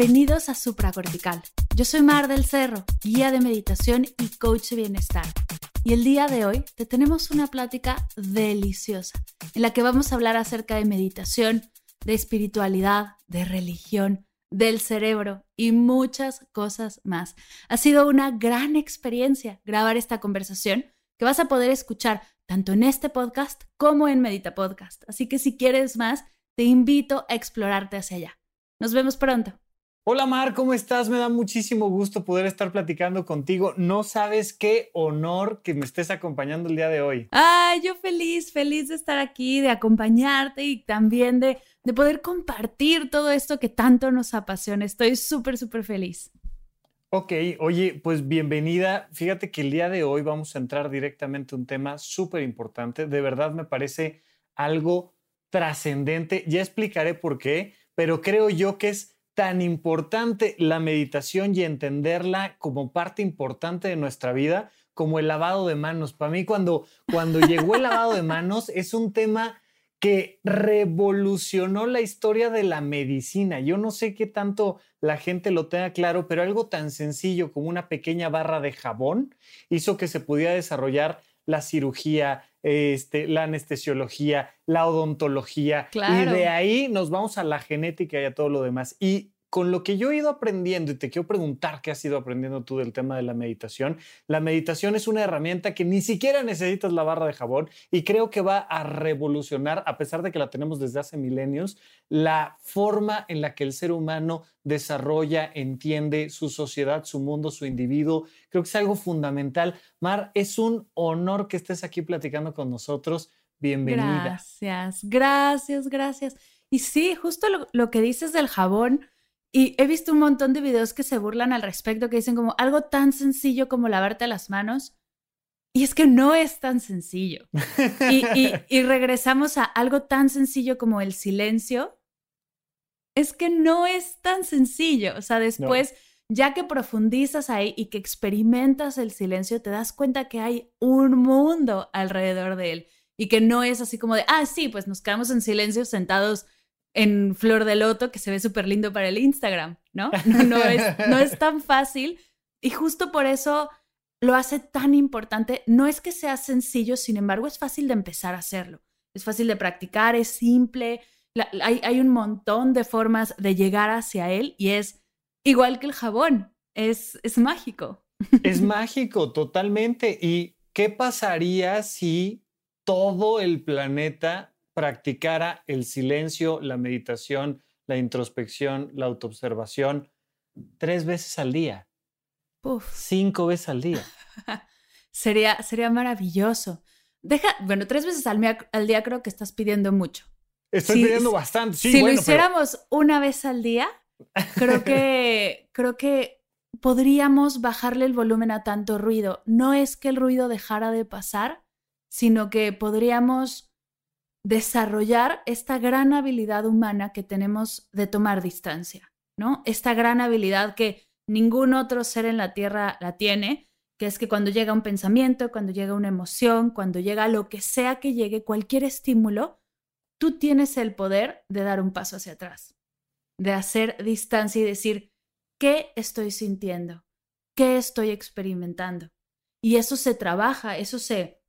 Bienvenidos a Supracortical. Yo soy Mar del Cerro, guía de meditación y coach de bienestar. Y el día de hoy te tenemos una plática deliciosa en la que vamos a hablar acerca de meditación, de espiritualidad, de religión, del cerebro y muchas cosas más. Ha sido una gran experiencia grabar esta conversación que vas a poder escuchar tanto en este podcast como en Medita Podcast. Así que si quieres más, te invito a explorarte hacia allá. Nos vemos pronto. Hola Mar, ¿cómo estás? Me da muchísimo gusto poder estar platicando contigo. No sabes qué honor que me estés acompañando el día de hoy. Ay, yo feliz, feliz de estar aquí, de acompañarte y también de, de poder compartir todo esto que tanto nos apasiona. Estoy súper, súper feliz. Ok, oye, pues bienvenida. Fíjate que el día de hoy vamos a entrar directamente a un tema súper importante. De verdad me parece algo trascendente. Ya explicaré por qué, pero creo yo que es tan importante la meditación y entenderla como parte importante de nuestra vida como el lavado de manos. Para mí cuando, cuando llegó el lavado de manos es un tema que revolucionó la historia de la medicina. Yo no sé qué tanto la gente lo tenga claro, pero algo tan sencillo como una pequeña barra de jabón hizo que se pudiera desarrollar la cirugía, este, la anestesiología, la odontología. Y de ahí nos vamos a la genética y a todo lo demás. Y con lo que yo he ido aprendiendo, y te quiero preguntar qué has ido aprendiendo tú del tema de la meditación, la meditación es una herramienta que ni siquiera necesitas la barra de jabón y creo que va a revolucionar, a pesar de que la tenemos desde hace milenios, la forma en la que el ser humano desarrolla, entiende su sociedad, su mundo, su individuo. Creo que es algo fundamental. Mar, es un honor que estés aquí platicando con nosotros. Bienvenida. Gracias, gracias, gracias. Y sí, justo lo, lo que dices del jabón y he visto un montón de videos que se burlan al respecto, que dicen como algo tan sencillo como lavarte las manos. Y es que no es tan sencillo. Y, regresamos a algo tan sencillo como el silencio. Es que no es tan sencillo. O sea, después, ya que profundizas ahí y que experimentas el silencio, te das cuenta que hay un mundo alrededor de él. Y que no es así como de, ah, sí, pues nos quedamos en silencio sentados en flor de loto que se ve súper lindo para el Instagram, ¿no? No, es, no es tan fácil y justo por eso lo hace tan importante. No es que sea sencillo, sin embargo, es fácil de empezar a hacerlo. Es fácil de practicar, es simple, hay, hay, un montón de formas de llegar hacia él y es igual que el jabón, es, es mágico. Es mágico, totalmente. ¿Y qué pasaría si todo el planeta practicara el silencio, la meditación, la introspección, la autoobservación tres veces al día. Cinco veces al día. sería, sería maravilloso. Deja, bueno, tres veces al, día creo que estás pidiendo mucho. Estoy pidiendo bastante. Sí, si lo hiciéramos una vez al día, creo que, creo que podríamos bajarle el volumen a tanto ruido. No es que el ruido dejara de pasar, sino que podríamos desarrollar esta gran habilidad humana que tenemos de tomar distancia, ¿no? Esta gran habilidad que ningún otro ser en la Tierra la tiene, que es que cuando llega un pensamiento, cuando llega una emoción, cuando llega lo que sea que llegue, cualquier estímulo, tú tienes el poder de dar un paso hacia atrás, de hacer distancia y decir, ¿qué estoy sintiendo? ¿Qué estoy experimentando? Y eso se trabaja, eso se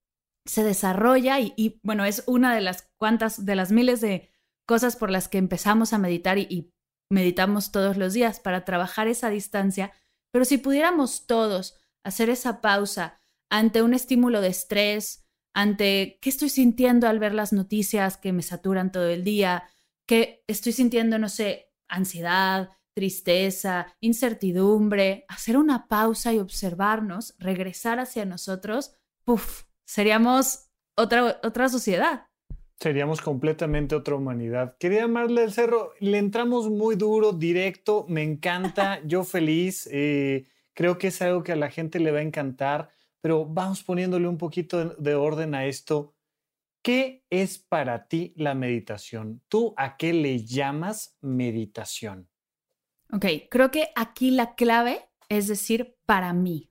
se desarrolla y, bueno, es una de las cuantas, de las miles de cosas por las que empezamos a meditar y, meditamos todos los días para trabajar esa distancia, pero si pudiéramos todos hacer esa pausa ante un estímulo de estrés, ante qué estoy sintiendo al ver las noticias que me saturan todo el día, qué estoy sintiendo, no sé, ansiedad, tristeza, incertidumbre, hacer una pausa y observarnos, regresar hacia nosotros, puff, seríamos otra, otra sociedad. Seríamos completamente otra humanidad. Quería amarle el cerro, le entramos muy duro, directo, me encanta, yo feliz, eh, creo que es algo que a la gente le va a encantar pero vamos poniéndole un poquito de orden a esto. ¿Qué es para ti la meditación? ¿Tú a qué le llamas meditación? Ok, creo que aquí la clave es decir, para mí.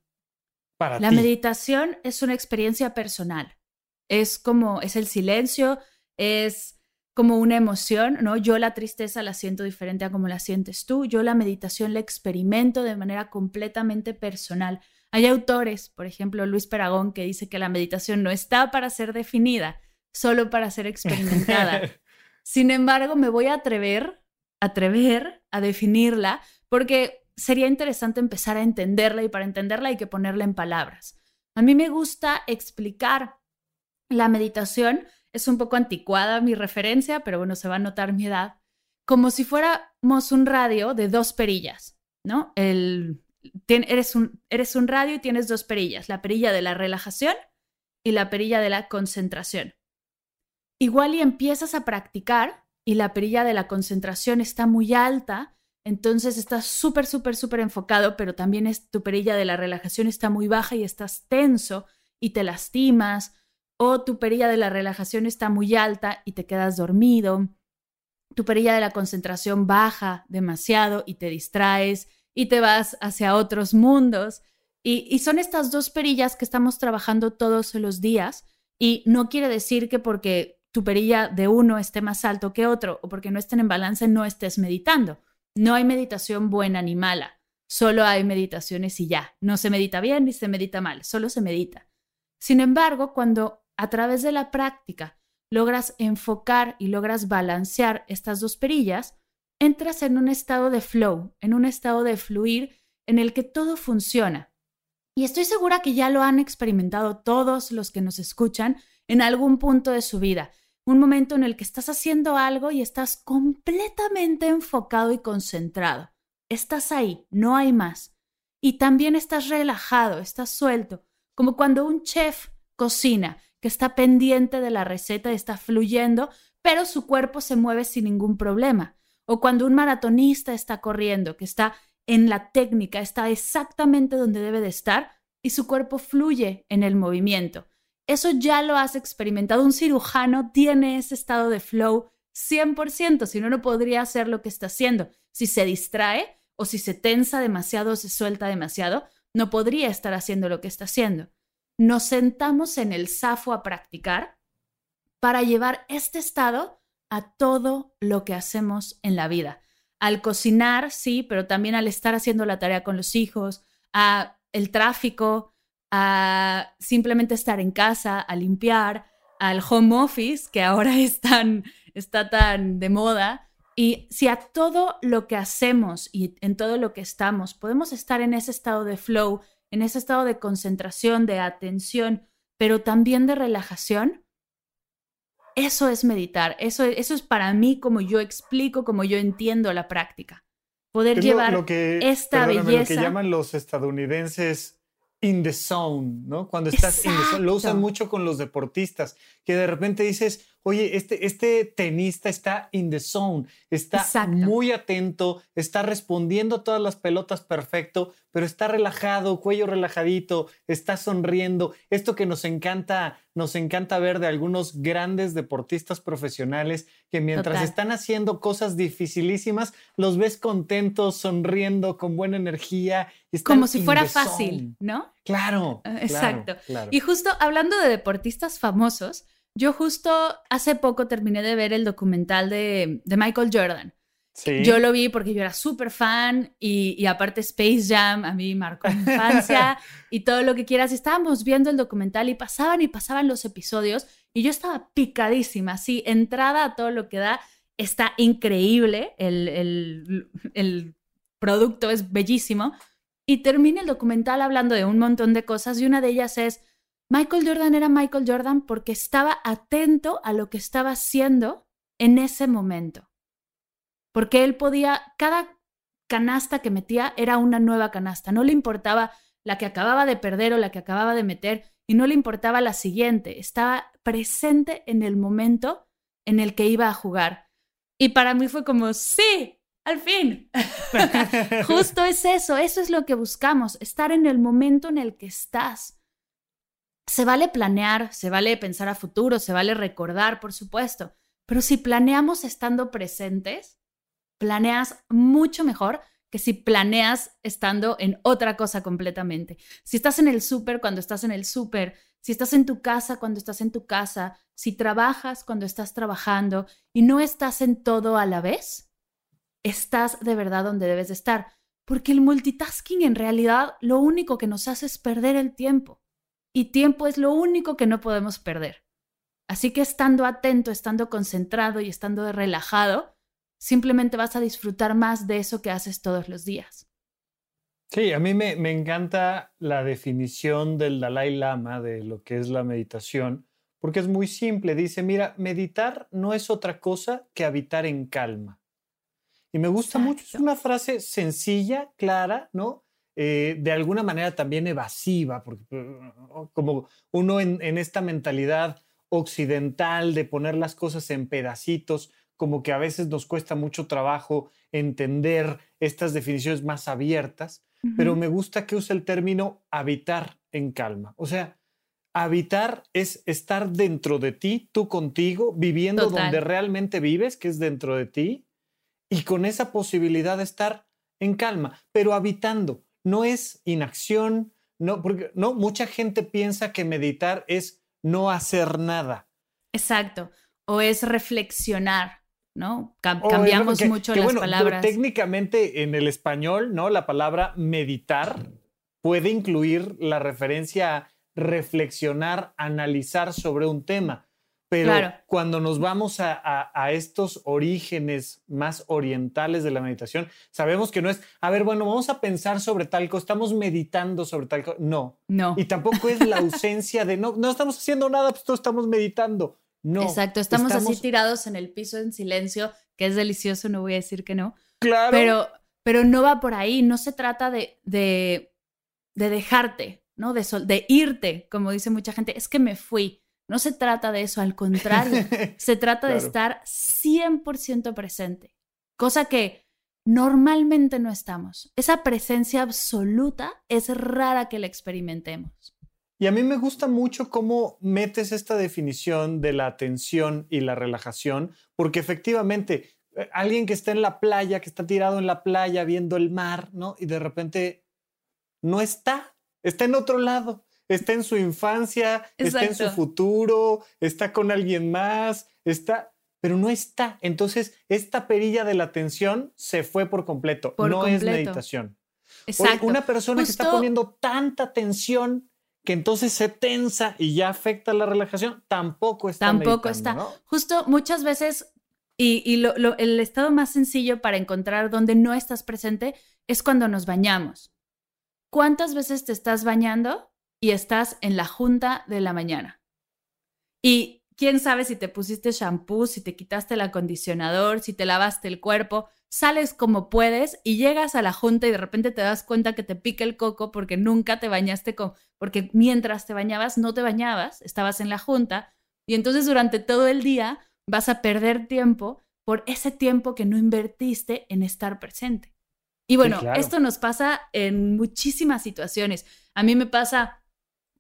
Para la meditación es una experiencia personal. Es como, es el silencio, es como una emoción, ¿no? Yo la tristeza la siento diferente a como la sientes tú. Yo la meditación la experimento de manera completamente personal. Hay autores, por ejemplo, Luis Peragón, que dice que la meditación no está para ser definida, solo para ser experimentada. Sin embargo, me voy a atrever, atrever a definirla, porque sería interesante empezar a entenderla y para entenderla hay que ponerla en palabras. A mí me gusta explicar la meditación, es un poco anticuada mi referencia, pero bueno, se va a notar mi edad, como si fuéramos un radio de dos perillas, ¿no? El, eres, un, eres un radio y tienes dos perillas, la perilla de la relajación y la perilla de la concentración. Igual y empiezas a practicar y la perilla de la concentración está muy alta, entonces estás súper, súper, súper enfocado, pero también es, tu perilla de la relajación está muy baja y estás tenso y te lastimas, o tu perilla de la relajación está muy alta y te quedas dormido, tu perilla de la concentración baja demasiado y te distraes y te vas hacia otros mundos. Y, y son estas dos perillas que estamos trabajando todos los días y no quiere decir que porque tu perilla de uno esté más alto que otro o porque no estén en balance no estés meditando. No hay meditación buena ni mala, solo hay meditaciones y ya. No se medita bien ni se medita mal, solo se medita. Sin embargo, cuando a través de la práctica logras enfocar y logras balancear estas dos perillas, entras en un estado de flow, en un estado de fluir en el que todo funciona. Y estoy segura que ya lo han experimentado todos los que nos escuchan en algún punto de su vida un momento en el que estás haciendo algo y estás completamente enfocado y concentrado. Estás ahí, no hay más. Y también estás relajado, estás suelto, como cuando un chef cocina, que está pendiente de la receta y está fluyendo, pero su cuerpo se mueve sin ningún problema. O cuando un maratonista está corriendo, que está en la técnica, está exactamente donde debe de estar y su cuerpo fluye en el movimiento. Eso ya lo has experimentado. Un cirujano tiene ese estado de flow 100%, si no, no podría hacer lo que está haciendo. Si se distrae o si se tensa demasiado o se suelta demasiado, no podría estar haciendo lo que está haciendo. Nos sentamos en el safo a practicar para llevar este estado a todo lo que hacemos en la vida. Al cocinar, sí, pero también al estar haciendo la tarea con los hijos, a el tráfico, a simplemente estar en casa, a limpiar, al home office, que ahora está tan de moda. Y si a todo lo que hacemos y en todo lo que estamos podemos estar en ese estado de flow, en ese estado de concentración, de atención, pero también de relajación, eso es meditar. Eso, eso es para mí como yo explico, como yo entiendo la práctica. Poder llevar esta belleza. Lo que llaman los estadounidenses in the zone, ¿no? Cuando estás in the zone, lo usan mucho con los deportistas, que de repente dices, oye, este, este tenista está in the zone, está muy atento, está respondiendo todas las pelotas perfecto, pero está relajado, cuello relajadito, está sonriendo. Esto que nos encanta, nos encanta ver de algunos grandes deportistas profesionales que mientras están haciendo cosas dificilísimas, los ves contentos, sonriendo, con buena energía. Como si fuera fácil, ¿no? Claro. Exacto. Y justo hablando de deportistas famosos, yo justo hace poco terminé de ver el documental de, Michael Jordan. Sí. Yo lo vi porque yo era súper fan y, aparte Space Jam a mí marcó mi infancia y todo lo que quieras. estábamos viendo el documental y pasaban y pasaban los episodios y yo estaba picadísima, así, entrada a todo lo que da. Está increíble, el, el, el producto es bellísimo. Y termina el documental hablando de un montón de cosas y una de ellas es Michael Jordan era Michael Jordan porque estaba atento a lo que estaba haciendo en ese momento. Porque él podía, cada canasta que metía era una nueva canasta. No le importaba la que acababa de perder o la que acababa de meter y no le importaba la siguiente. Estaba presente en el momento en el que iba a jugar. Y para mí fue como, sí, al fin. Justo es eso, eso es lo que buscamos, estar en el momento en el que estás se vale planear, se vale pensar a futuro, se vale recordar, por supuesto, pero si planeamos estando presentes, planeas mucho mejor que si planeas estando en otra cosa completamente. Si estás en el súper cuando estás en el súper, si estás en tu casa cuando estás en tu casa, si trabajas cuando estás trabajando y no estás en todo a la vez, estás de verdad donde debes de estar. Porque el multitasking en realidad lo único que nos hace es perder el tiempo. Y tiempo es lo único que no podemos perder. Así que estando atento, estando concentrado y estando relajado, simplemente vas a disfrutar más de eso que haces todos los días. Sí, a mí me, encanta la definición del Dalai Lama de lo que es la meditación, porque es muy simple. Dice, mira, meditar no es otra cosa que habitar en calma. Y me gusta mucho, es una frase sencilla, clara, ¿no? Eh, de alguna manera también evasiva, porque uh, como uno en, en esta mentalidad occidental de poner las cosas en pedacitos, como que a veces nos cuesta mucho trabajo entender estas definiciones más abiertas, pero me gusta que use el término habitar en calma. O sea, habitar es estar dentro de ti, tú contigo, viviendo donde realmente vives, que es dentro de ti, y con esa posibilidad de estar en calma, pero habitando. No es inacción, no, porque no, mucha gente piensa que meditar es no hacer nada. Exacto, o es reflexionar. ¿no? cambiamos mucho las palabras. Técnicamente en el español, ¿no? La palabra meditar puede incluir la referencia a reflexionar, analizar sobre un tema. Pero cuando nos vamos a, estos orígenes más orientales de la meditación, sabemos que no es, a ver, bueno, vamos a pensar sobre tal cosa, estamos meditando sobre tal cosa. No. No. Y tampoco es la ausencia de, no, no estamos haciendo nada, pues todos estamos meditando. No. Exacto, estamos, así tirados en el piso en silencio, que es delicioso, no voy a decir que no. Claro. Pero, pero no va por ahí, no se trata de, de, de dejarte, ¿no? De, de irte, como dice mucha gente, es que me fui. No se trata de eso, al contrario, se trata de estar 100% presente, cosa que normalmente no estamos. Esa presencia absoluta es rara que la experimentemos. Y a mí me gusta mucho cómo metes esta definición de la atención y la relajación, porque efectivamente, eh, alguien que está en la playa, que está tirado en la playa viendo el mar, ¿no? Y de repente no está, está en otro lado, está en su infancia, está en su futuro, está con alguien más, está, pero no está. Entonces, esta perilla de la atención se fue por completo, no es meditación. Exacto. una persona que está poniendo tanta atención que entonces se tensa y ya afecta la relajación, tampoco está. Tampoco está. Justo muchas veces, y, el estado más sencillo para encontrar dónde no estás presente es cuando nos bañamos. ¿Cuántas veces te estás bañando y estás en la junta de la mañana? Y quién sabe si te pusiste shampoo, si te quitaste el acondicionador, si te lavaste el cuerpo sales como puedes y llegas a la junta y de repente te das cuenta que te pica el coco porque nunca te bañaste con, porque mientras te bañabas no te bañabas, estabas en la junta y entonces durante todo el día vas a perder tiempo por ese tiempo que no invertiste en estar presente. Y bueno, esto nos pasa en muchísimas situaciones. A mí me pasa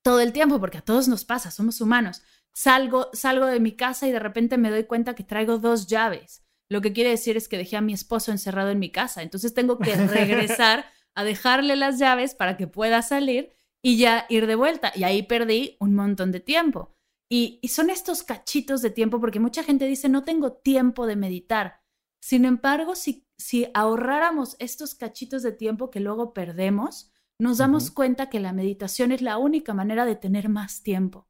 todo el tiempo porque a todos nos pasa, somos humanos. Salgo, salgo de mi casa y de repente me doy cuenta que traigo dos llaves lo que quiere decir es que dejé a mi esposo encerrado en mi casa. Entonces tengo que regresar a dejarle las llaves para que pueda salir y ya ir de vuelta. Y ahí perdí un montón de tiempo. Y, son estos cachitos de tiempo, porque mucha gente dice, no tengo tiempo de meditar. Sin embargo, si, si ahorráramos estos cachitos de tiempo que luego perdemos, nos damos cuenta que la meditación es la única manera de tener más tiempo,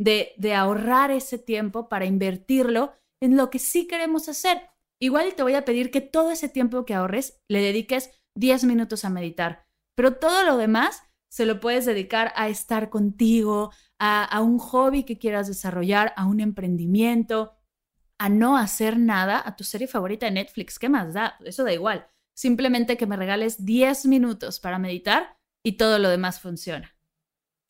de, de ahorrar ese tiempo para invertirlo en lo que sí queremos hacer. Igual te voy a pedir que todo ese tiempo que ahorres le dediques 10 minutos a meditar, pero todo lo demás se lo puedes dedicar a estar contigo, a, un hobby que quieras desarrollar, a un emprendimiento, a no hacer nada, a tu serie favorita de Netflix. ¿Qué más da? Eso da igual. Simplemente que me regales 10 minutos para meditar y todo lo demás funciona.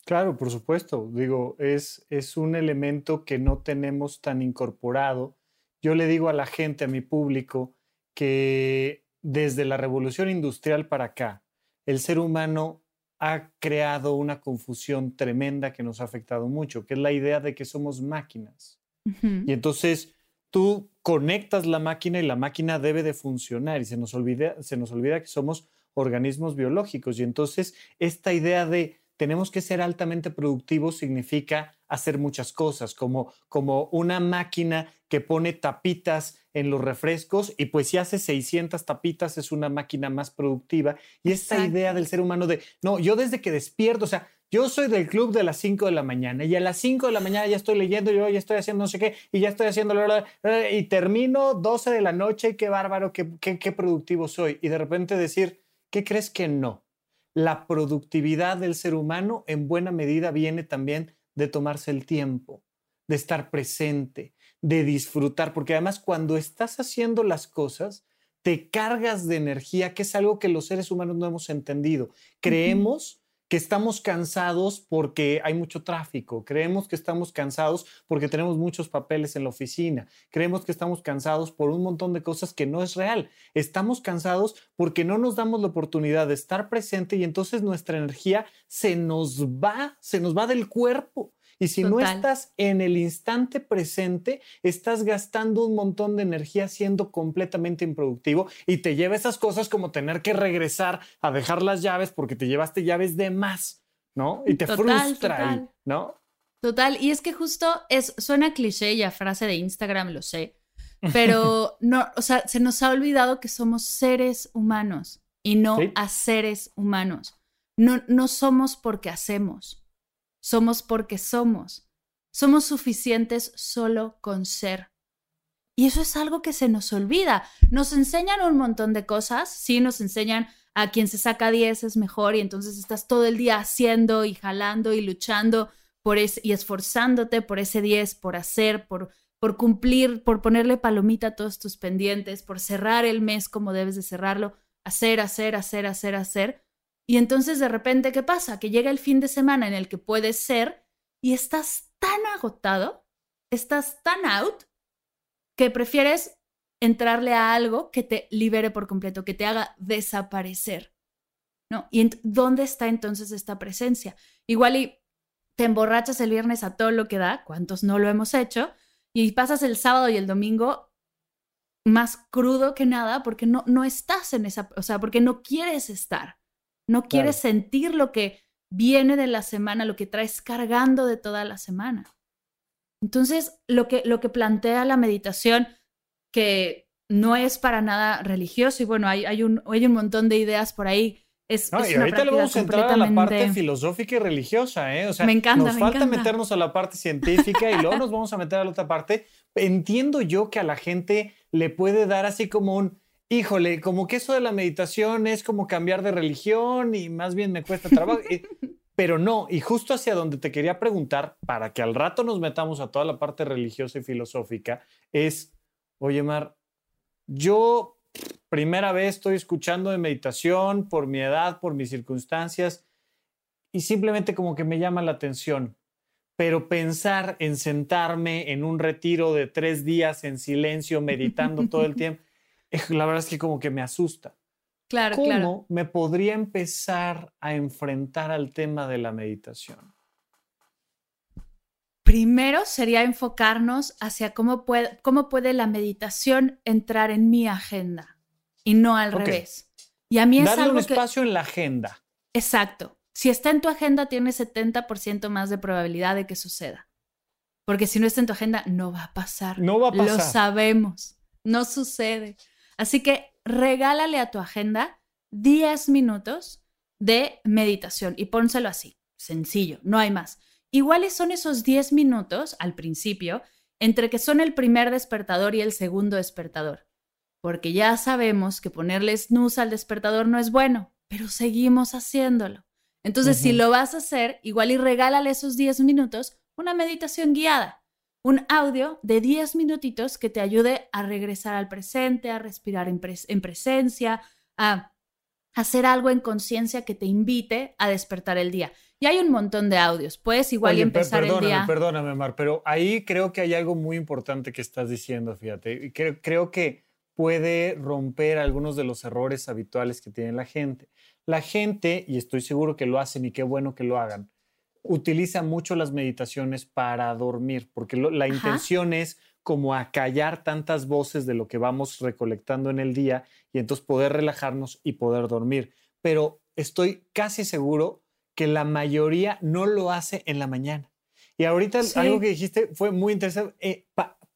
Claro, por supuesto. Digo, es, es un elemento que no tenemos tan incorporado yo le digo a la gente, a mi público, que desde la revolución industrial para acá, el ser humano ha creado una confusión tremenda que nos ha afectado mucho, que es la idea de que somos máquinas. Y entonces tú conectas la máquina y la máquina debe de funcionar y se nos olvida, se nos olvida que somos organismos biológicos. Y entonces esta idea de tenemos que ser altamente productivos significa hacer muchas cosas, como, como una máquina que pone tapitas en los refrescos y pues si hace 600 tapitas es una máquina más productiva. Y esta idea del ser humano de, no, yo desde que despierto, o sea, yo soy del club de las 5 de la mañana y a las 5 de la mañana ya estoy leyendo, yo ya estoy haciendo no sé qué y ya estoy haciendo y termino 12 de la noche y qué bárbaro, qué, qué, qué productivo soy. Y de repente decir, ¿qué crees que no? La productividad del ser humano en buena medida viene también de tomarse el tiempo, de estar presente, de disfrutar, porque además cuando estás haciendo las cosas, te cargas de energía, que es algo que los seres humanos no hemos entendido. Creemos que estamos cansados porque hay mucho tráfico, creemos que estamos cansados porque tenemos muchos papeles en la oficina, creemos que estamos cansados por un montón de cosas que no es real. Estamos cansados porque no nos damos la oportunidad de estar presente y entonces nuestra energía se nos va, se nos va del cuerpo. Y si no estás en el instante presente, estás gastando un montón de energía siendo completamente improductivo y te lleva esas cosas como tener que regresar a dejar las llaves porque te llevaste llaves de más, ¿no? Y te frustra, ¿no? Total, y es que justo es, suena cliché y a frase de Instagram, lo sé, pero no, o sea, se nos ha olvidado que somos seres humanos y no a seres humanos. No, no somos porque hacemos somos porque somos. Somos suficientes solo con ser. Y eso es algo que se nos olvida. Nos enseñan un montón de cosas, sí, nos enseñan a quien se saca 10 es mejor y entonces estás todo el día haciendo y jalando y luchando por ese, y esforzándote por ese 10, por hacer, por, por cumplir, por ponerle palomita a todos tus pendientes, por cerrar el mes como debes de cerrarlo, hacer, hacer, hacer, hacer, hacer. Y entonces de repente, ¿qué pasa? Que llega el fin de semana en el que puedes ser y estás tan agotado, estás tan out, que prefieres entrarle a algo que te libere por completo, que te haga desaparecer. ¿No? ¿Y dónde está entonces esta presencia? Igual y te emborrachas el viernes a todo lo que da, cuántos no lo hemos hecho, y pasas el sábado y el domingo más crudo que nada porque no, no estás en esa, o sea, porque no quieres estar. No quieres sentir lo que viene de la semana, lo que traes cargando de toda la semana. Entonces, lo que, lo que plantea la meditación, que no es para nada religioso, y bueno, hay, hay, un, hay un montón de ideas por ahí. Es, no, y ahorita le vamos a entrar a la parte filosófica y religiosa, ¿eh? O sea, me encanta, nos falta meternos a la parte científica y luego nos vamos a meter a la otra parte. Entiendo yo que a la gente le puede dar así como un, híjole, como que eso de la meditación es como cambiar de religión y más bien me cuesta trabajo. pero no, y justo hacia donde te quería preguntar, para que al rato nos metamos a toda la parte religiosa y filosófica, es, oye, Mar, yo primera vez estoy escuchando de meditación por mi edad, por mis circunstancias, y simplemente como que me llama la atención. Pero pensar en sentarme en un retiro de tres días en silencio, meditando todo el tiempo, la verdad es que como que me asusta. Claro, ¿Cómo me podría empezar a enfrentar al tema de la meditación? Primero sería enfocarnos hacia cómo puede, cómo puede la meditación entrar en mi agenda y no al revés. Y a mí es Darle un espacio en la agenda. Exacto. Si está en tu agenda, tienes 70% más de probabilidad de que suceda. Porque si no está en tu agenda, no va a pasar. No va a pasar. Lo sabemos. No sucede. Así que regálale a tu agenda 10 minutos de meditación y pónselo así, sencillo, no hay más. Iguales son esos 10 minutos al principio entre que son el primer despertador y el segundo despertador. Porque ya sabemos que ponerle snooze al despertador no es bueno, pero seguimos haciéndolo. Entonces, si lo vas a hacer, igual y regálale esos 10 minutos una meditación guiada un audio de 10 minutitos que te ayude a regresar al presente, a respirar en, presencia, a hacer algo en conciencia que te invite a despertar el día. Y hay un montón de audios. Puedes igual empezar el día. Perdóname, Mar, pero ahí creo que hay algo muy importante que estás diciendo, fíjate. Creo, creo que puede romper algunos de los errores habituales que tiene la gente. La gente, y estoy seguro que lo hacen y qué bueno que lo hagan, utiliza mucho las meditaciones para dormir, porque la intención es como acallar tantas voces de lo que vamos recolectando en el día y entonces poder relajarnos y poder dormir. Pero estoy casi seguro que la mayoría no lo hace en la mañana. Y ahorita algo que dijiste fue muy interesante. Eh,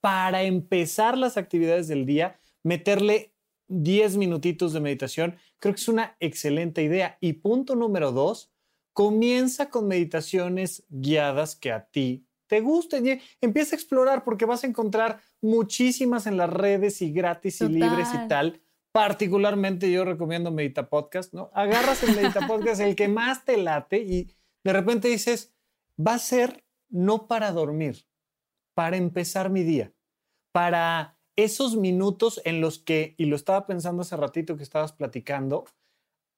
para empezar las actividades del día, meterle 10 minutitos de meditación, creo que es una excelente idea. Y punto número dos, comienza con meditaciones guiadas que a ti te gusten. empieza a explorar porque vas a encontrar muchísimas en las redes y gratis y libres y tal. Particularmente yo recomiendo Medita Podcast, ¿no? Agarras el Medita Podcast, el que más te late y de repente dices, va a ser no para dormir, para empezar mi día, para esos minutos en los que, y lo estaba pensando hace ratito que estabas platicando,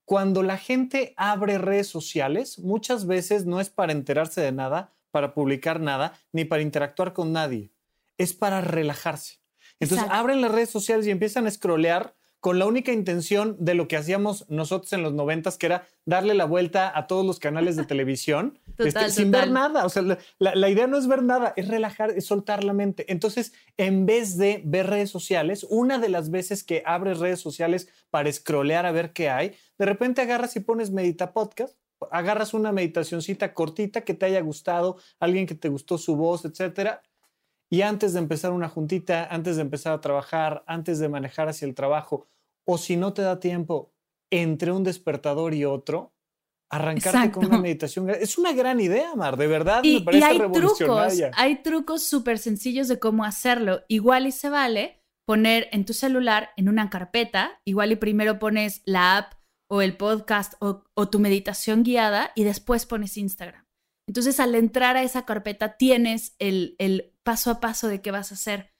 cuando la gente abre redes sociales, muchas veces no es para enterarse de nada, para publicar nada, ni para interactuar con nadie, es para relajarse. Entonces abren las redes sociales y empiezan a scrollear con la única intención de lo que hacíamos nosotros en los noventas, que era darle la vuelta a todos los canales de televisión este, sin ver nada. O sea, la, idea no es ver nada, es relajar, es soltar la mente. Entonces, en vez de ver redes sociales, una de las veces que abres redes sociales para scrollear a ver qué hay, de repente agarras y pones Medita Podcast, agarras una meditacioncita cortita que te haya gustado, alguien que te gustó su voz, etcétera, y antes de empezar una juntita, antes de empezar a trabajar, antes de manejar hacia el trabajo, o si no te da tiempo entre un despertador y otro, arrancarte con una meditación. Es una gran idea, Mar, de verdad y, me parece y hay Trucos, hay trucos súper sencillos de cómo hacerlo. Igual y se vale poner en tu celular, en una carpeta, igual y primero pones la app o el podcast o, o tu meditación guiada y después pones Instagram. Entonces, al entrar a esa carpeta, tienes el, el paso a paso de qué vas a hacer.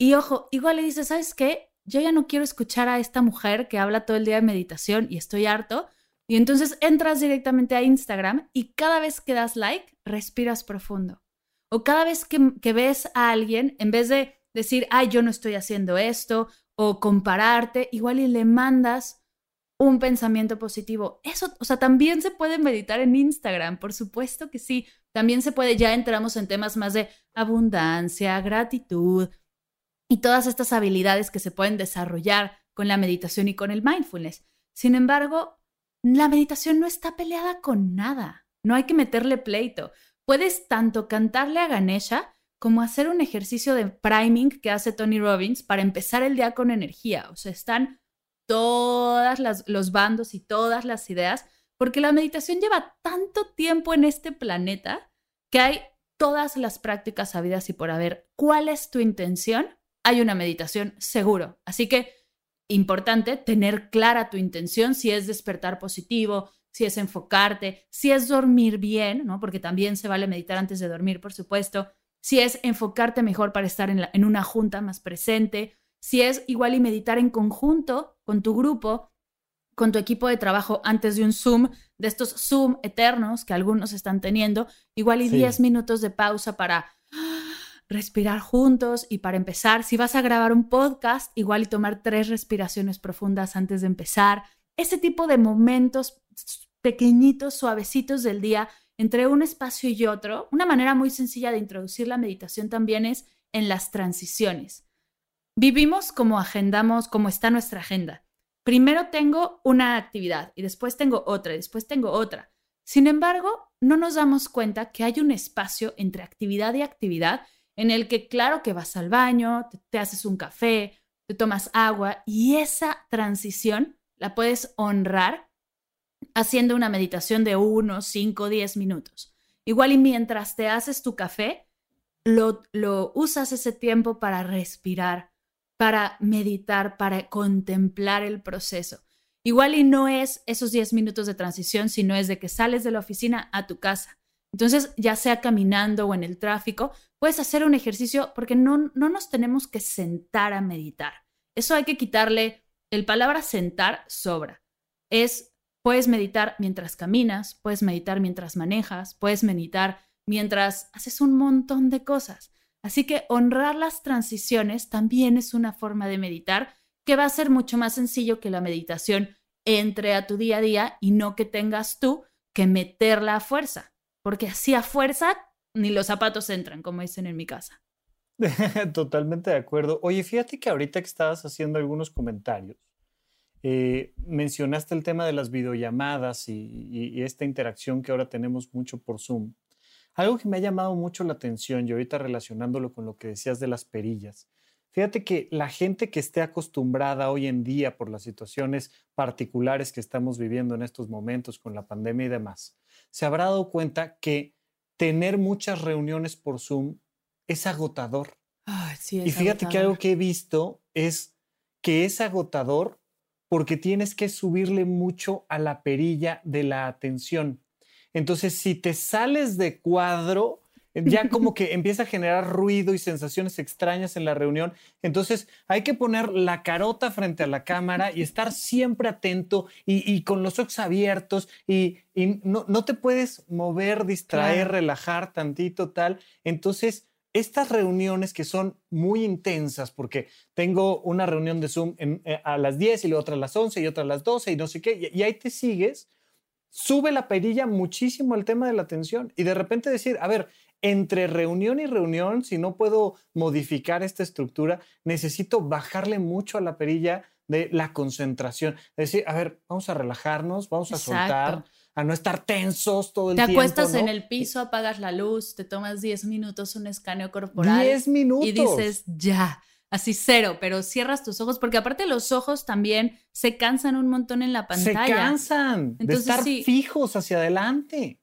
Y ojo, igual le dices, ¿sabes qué? Yo ya no quiero escuchar a esta mujer que habla todo el día de meditación y estoy harto. Y entonces entras directamente a Instagram y cada vez que das like, respiras profundo. O cada vez que, ves a alguien, en vez de decir, ay, yo no estoy haciendo esto, o compararte, igual le mandas un pensamiento positivo. Eso, o sea, también se puede meditar en Instagram, por supuesto que sí. También se puede, ya entramos en temas más de abundancia, gratitud y todas estas habilidades que se pueden desarrollar con la meditación y con el mindfulness. Sin embargo, la meditación no está peleada con nada. No hay que meterle pleito. Puedes tanto cantarle a Ganesha como hacer un ejercicio de priming que hace Tony Robbins para empezar el día con energía. O sea, están todos los bandos y todas las ideas, porque la meditación lleva tanto tiempo en este planeta que hay todas las prácticas sabidas y por haber. ¿Cuál es tu intención? Hay una meditación seguro. Así que, importante tener clara tu intención, si es despertar positivo, si es enfocarte, si es dormir bien, ¿no? Porque también se vale meditar antes de dormir, por supuesto. Si es enfocarte mejor para estar en, en una junta más presente, si es igual y meditar en conjunto con tu grupo, con tu equipo de trabajo antes de un Zoom, de estos Zoom eternos que algunos están teniendo, igual y 10 minutos de pausa para respirar juntos y para empezar, si vas a grabar un podcast, igual y tomar tres respiraciones profundas antes de empezar. Ese tipo de momentos pequeñitos, suavecitos del día entre un espacio y otro. Una manera muy sencilla de introducir la meditación también es en las transiciones. Vivimos como agendamos, como está nuestra agenda. Primero tengo una actividad y después tengo otra y después tengo otra. Sin embargo, no nos damos cuenta que hay un espacio entre actividad y actividad en el que claro que vas al baño, te, haces un café, te tomas agua y esa transición la puedes honrar haciendo una meditación de unos 5, 10 minutos. Igual y mientras te haces tu café, lo, lo usas ese tiempo para respirar, para meditar, para contemplar el proceso. Igual y no es esos 10 minutos de transición, sino es de que sales de la oficina a tu casa. Entonces, ya sea caminando o en el tráfico, puedes hacer un ejercicio porque no, no nos tenemos que sentar a meditar. Eso hay que quitarle, el palabra sentar sobra. Es, puedes meditar mientras caminas, puedes meditar mientras manejas, puedes meditar mientras haces un montón de cosas. Así que honrar las transiciones también es una forma de meditar que va a ser mucho más sencillo que la meditación entre a tu día a día y no que tengas tú que meterla a fuerza, porque así a fuerza ni los zapatos entran, como dicen en mi casa. Totalmente de acuerdo. Oye, fíjate que ahorita que estabas haciendo algunos comentarios, eh, mencionaste el tema de las videollamadas y, esta interacción que ahora tenemos mucho por Zoom. Algo que me ha llamado mucho la atención y ahorita relacionándolo con lo que decías de las perillas. Fíjate que la gente que esté acostumbrada hoy en día por las situaciones particulares que estamos viviendo en estos momentos con la pandemia y demás, se habrá dado cuenta que tener muchas reuniones por Zoom es agotador. y fíjate que algo que he visto es que es agotador porque tienes que subirle mucho a la perilla de la atención. Entonces, si te sales de cuadro, ya como que empieza a generar ruido y sensaciones extrañas en la reunión. Entonces hay que poner la carota frente a la cámara y estar siempre atento y, con los ojos abiertos y, no, te puedes mover, distraer, relajar tantito, tal. Entonces estas reuniones que son muy intensas, porque tengo una reunión de Zoom eh, a las 10 y luego otra a las 11 y otra a las 12 y no sé qué, y, ahí te sigues, sube la perilla muchísimo al tema de la atención y de repente decir, a ver, entre reunión y reunión, si no puedo modificar esta estructura, necesito bajarle mucho a la perilla de la concentración. Es decir, a ver, vamos a relajarnos, vamos a soltar a no estar tensos todo el tiempo. Te acuestas en el piso, apagas la luz, te tomas 10 minutos un escaneo corporal. 10 minutos. Y dices, ya, así cero, pero cierras tus ojos, porque aparte los ojos también se cansan un montón en la pantalla. Se cansan de estar fijos hacia adelante.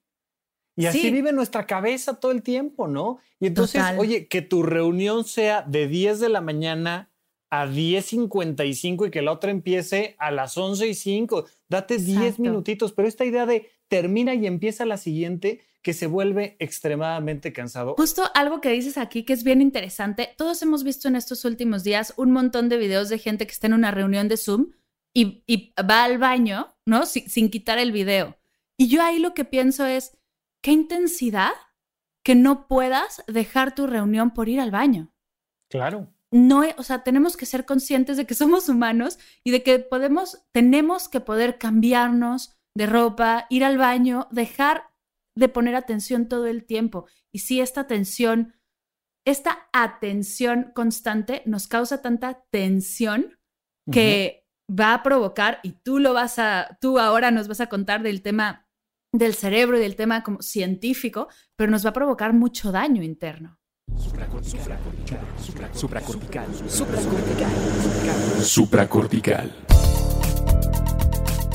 Y así vive nuestra cabeza todo el tiempo, ¿no? Y entonces, oye, que tu reunión sea de 10 de la mañana a 10.55 y que la otra empiece a las 11 y 5. Date 10 minutitos, pero esta idea de termina y empieza la siguiente que se vuelve extremadamente cansado. Justo algo que dices aquí que es bien interesante. Todos hemos visto en estos últimos días un montón de videos de gente que está en una reunión de Zoom y, va al baño, ¿no? sin quitar el video. Y yo ahí lo que pienso es, ¿qué intensidad que no puedas dejar tu reunión por ir al baño? Claro no, o sea, tenemos que ser conscientes de que somos humanos y de que podemos, tenemos que poder cambiarnos de ropa, ir al baño, dejar de poner atención todo el tiempo. Y si esta atención, esta atención constante nos causa tanta tensión que va a provocar, y tú lo vas a, tú ahora nos vas a contar del tema del cerebro y del tema como científico, pero nos va a provocar mucho daño interno. Supracortical. Supracortical. Supracortical. Supracortical.